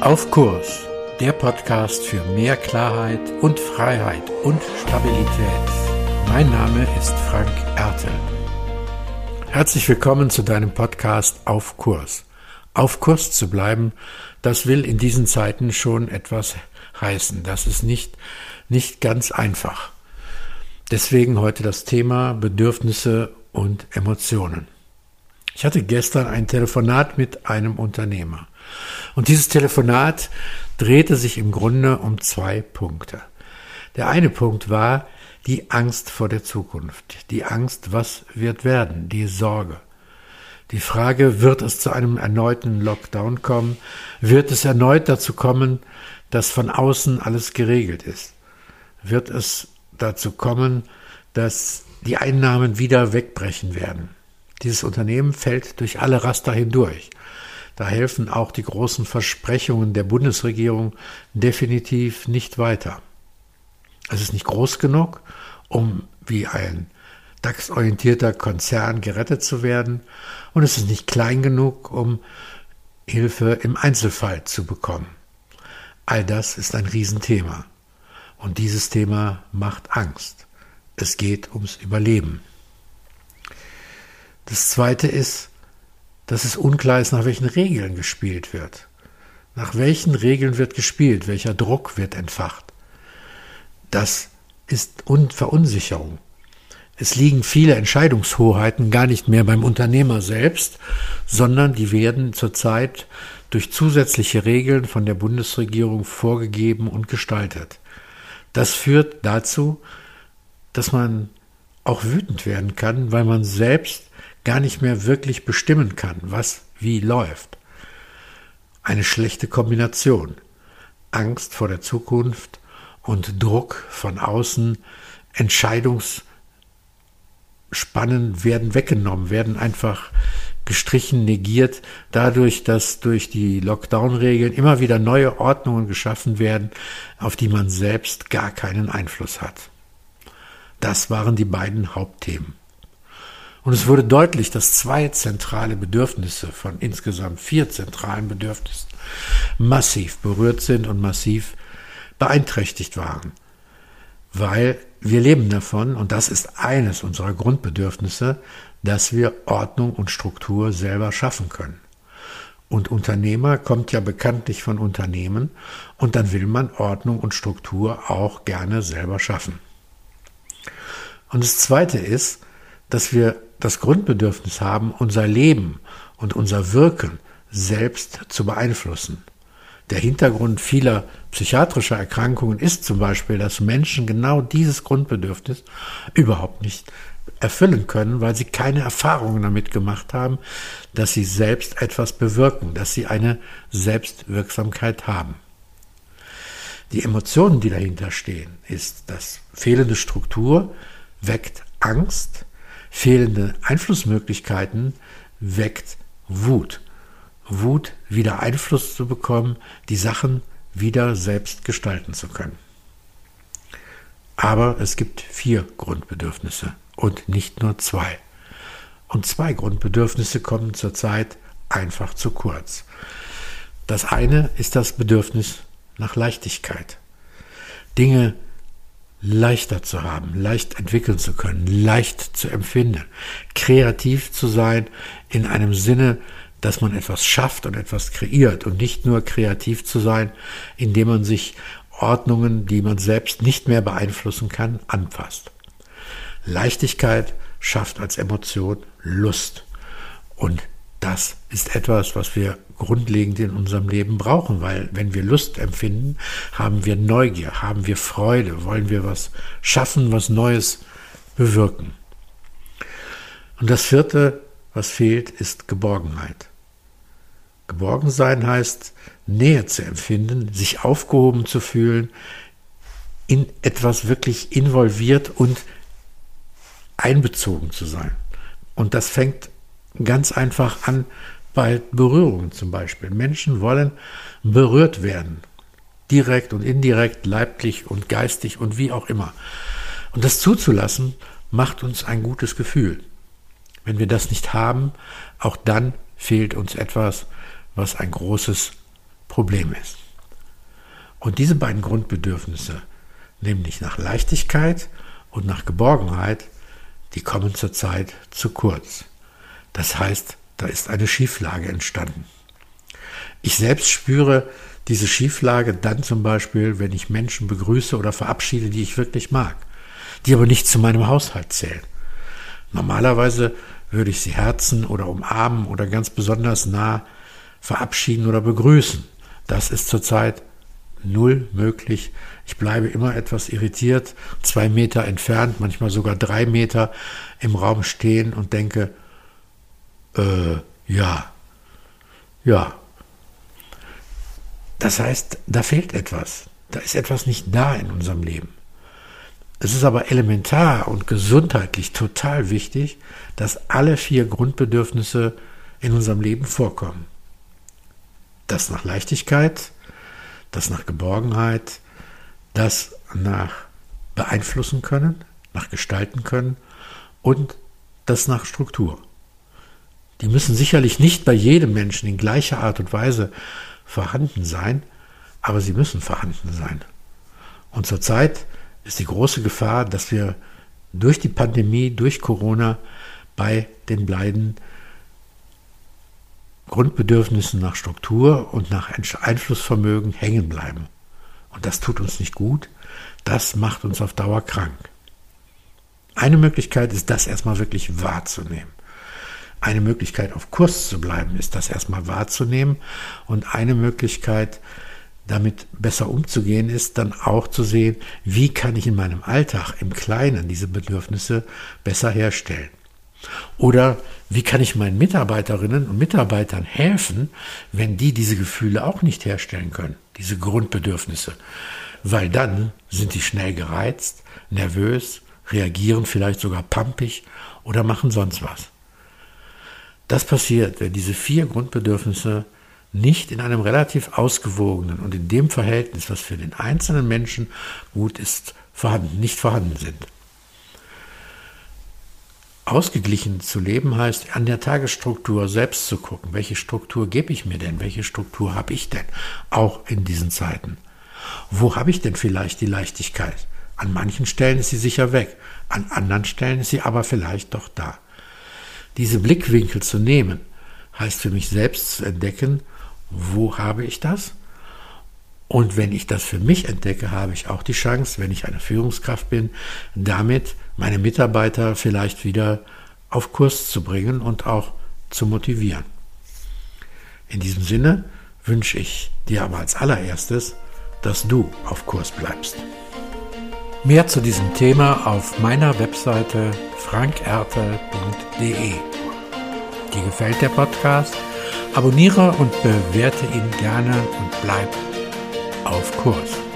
Auf Kurs, der Podcast für mehr Klarheit und Freiheit und Stabilität. Mein Name ist Frank Ertel. Herzlich willkommen zu deinem Podcast Auf Kurs. Auf Kurs zu bleiben, das will in diesen Zeiten schon etwas heißen. Das ist nicht, nicht ganz einfach. Deswegen heute das Thema Bedürfnisse und Emotionen. Ich hatte gestern ein Telefonat mit einem Unternehmer. Und dieses Telefonat drehte sich im Grunde um zwei Punkte. Der eine Punkt war die Angst vor der Zukunft, die Angst, was wird werden, die Sorge. Die Frage, wird es zu einem erneuten Lockdown kommen? Wird es erneut dazu kommen, dass von außen alles geregelt ist? Wird es dazu kommen, dass die Einnahmen wieder wegbrechen werden? Dieses Unternehmen fällt durch alle Raster hindurch. Da helfen auch die großen Versprechungen der Bundesregierung definitiv nicht weiter. Es ist nicht groß genug, um wie ein DAX-orientierter Konzern gerettet zu werden, und es ist nicht klein genug, um Hilfe im Einzelfall zu bekommen. All das ist ein Riesenthema. Und dieses Thema macht Angst. Es geht ums Überleben. Das Zweite ist, dass es unklar ist, nach welchen Regeln gespielt wird. Nach welchen Regeln wird gespielt? Welcher Druck wird entfacht? Das ist Verunsicherung. Es liegen viele Entscheidungshoheiten gar nicht mehr beim Unternehmer selbst, sondern die werden zurzeit durch zusätzliche Regeln von der Bundesregierung vorgegeben und gestaltet. Das führt dazu, dass man auch wütend werden kann, weil man selbst gar nicht mehr wirklich bestimmen kann, was wie läuft. Eine schlechte Kombination. Angst vor der Zukunft und Druck von außen, Entscheidungsspannen werden weggenommen, werden einfach gestrichen, negiert, dadurch, dass durch die Lockdown-Regeln immer wieder neue Ordnungen geschaffen werden, auf die man selbst gar keinen Einfluss hat. Das waren die beiden Hauptthemen. Und es wurde deutlich, dass zwei zentrale Bedürfnisse von insgesamt vier zentralen Bedürfnissen massiv berührt sind und massiv beeinträchtigt waren. Weil wir leben davon, und das ist eines unserer Grundbedürfnisse, dass wir Ordnung und Struktur selber schaffen können. Und Unternehmer kommt ja bekanntlich von Unternehmen, und dann will man Ordnung und Struktur auch gerne selber schaffen. Und das Zweite ist, dass wir das Grundbedürfnis haben, unser Leben und unser Wirken selbst zu beeinflussen. Der Hintergrund vieler psychiatrischer Erkrankungen ist zum Beispiel, dass Menschen genau dieses Grundbedürfnis überhaupt nicht erfüllen können, weil sie keine Erfahrungen damit gemacht haben, dass sie selbst etwas bewirken, dass sie eine Selbstwirksamkeit haben. Die Emotionen, die dahinter stehen, ist, dass fehlende Struktur weckt Angst, fehlende Einflussmöglichkeiten weckt Wut. Wut, wieder Einfluss zu bekommen, die Sachen wieder selbst gestalten zu können. Aber es gibt vier Grundbedürfnisse und nicht nur zwei. Und zwei Grundbedürfnisse kommen zurzeit einfach zu kurz. Das eine ist das Bedürfnis nach Leichtigkeit. Dinge leichter zu haben, leicht entwickeln zu können, leicht zu empfinden, kreativ zu sein in einem Sinne, dass man etwas schafft und etwas kreiert und nicht nur kreativ zu sein, indem man sich Ordnungen, die man selbst nicht mehr beeinflussen kann, anpasst. Leichtigkeit schafft als Emotion Lust und das ist etwas, was wir grundlegend in unserem Leben brauchen, weil wenn wir Lust empfinden, haben wir Neugier, haben wir Freude, wollen wir was schaffen, was Neues bewirken. Und das vierte, was fehlt, ist Geborgenheit. Geborgen sein heißt, Nähe zu empfinden, sich aufgehoben zu fühlen, in etwas wirklich involviert und einbezogen zu sein. Und das fängt ganz einfach an bei Berührungen zum Beispiel. Menschen wollen berührt werden. Direkt und indirekt, leiblich und geistig und wie auch immer. Und das zuzulassen, macht uns ein gutes Gefühl. Wenn wir das nicht haben, auch dann fehlt uns etwas, was ein großes Problem ist. Und diese beiden Grundbedürfnisse, nämlich nach Leichtigkeit und nach Geborgenheit, die kommen zurzeit zu kurz. Das heißt, da ist eine Schieflage entstanden. Ich selbst spüre diese Schieflage dann zum Beispiel, wenn ich Menschen begrüße oder verabschiede, die ich wirklich mag, die aber nicht zu meinem Haushalt zählen. Normalerweise würde ich sie herzen oder umarmen oder ganz besonders nah verabschieden oder begrüßen. Das ist zurzeit null möglich. Ich bleibe immer etwas irritiert, zwei Meter entfernt, manchmal sogar drei Meter im Raum stehen und denke, äh, ja, ja. Das heißt, da fehlt etwas. Da ist etwas nicht da in unserem Leben. Es ist aber elementar und gesundheitlich total wichtig, dass alle vier Grundbedürfnisse in unserem Leben vorkommen. Das nach Leichtigkeit, das nach Geborgenheit, das nach beeinflussen können, nach gestalten können und das nach Struktur. Die müssen sicherlich nicht bei jedem Menschen in gleicher Art und Weise vorhanden sein, aber sie müssen vorhanden sein. Und zurzeit ist die große Gefahr, dass wir durch die Pandemie, durch Corona bei den beiden Grundbedürfnissen nach Struktur und nach Einflussvermögen hängen bleiben. Und das tut uns nicht gut, das macht uns auf Dauer krank. Eine Möglichkeit ist, das erstmal wirklich wahrzunehmen. Eine Möglichkeit, auf Kurs zu bleiben, ist das erstmal wahrzunehmen. Und eine Möglichkeit, damit besser umzugehen, ist dann auch zu sehen, wie kann ich in meinem Alltag im Kleinen diese Bedürfnisse besser herstellen. Oder wie kann ich meinen Mitarbeiterinnen und Mitarbeitern helfen, wenn die diese Gefühle auch nicht herstellen können, diese Grundbedürfnisse? Weil dann sind sie schnell gereizt, nervös, reagieren vielleicht sogar pampig oder machen sonst was. Das passiert, wenn diese vier Grundbedürfnisse nicht in einem relativ ausgewogenen und in dem Verhältnis, was für den einzelnen Menschen gut ist, vorhanden, nicht vorhanden sind. Ausgeglichen zu leben heißt, an der Tagesstruktur selbst zu gucken, welche Struktur gebe ich mir denn, welche Struktur habe ich denn, auch in diesen Zeiten. Wo habe ich denn vielleicht die Leichtigkeit? An manchen Stellen ist sie sicher weg, an anderen Stellen ist sie aber vielleicht doch da. Diese Blickwinkel zu nehmen, heißt für mich selbst zu entdecken, wo habe ich das? Und wenn ich das für mich entdecke, habe ich auch die Chance, wenn ich eine Führungskraft bin, damit meine Mitarbeiter vielleicht wieder auf Kurs zu bringen und auch zu motivieren. In diesem Sinne wünsche ich dir aber als allererstes, dass du auf Kurs bleibst. Mehr zu diesem Thema auf meiner Webseite frankerte.de. Dir gefällt der Podcast? Abonniere und bewerte ihn gerne und bleib auf Kurs.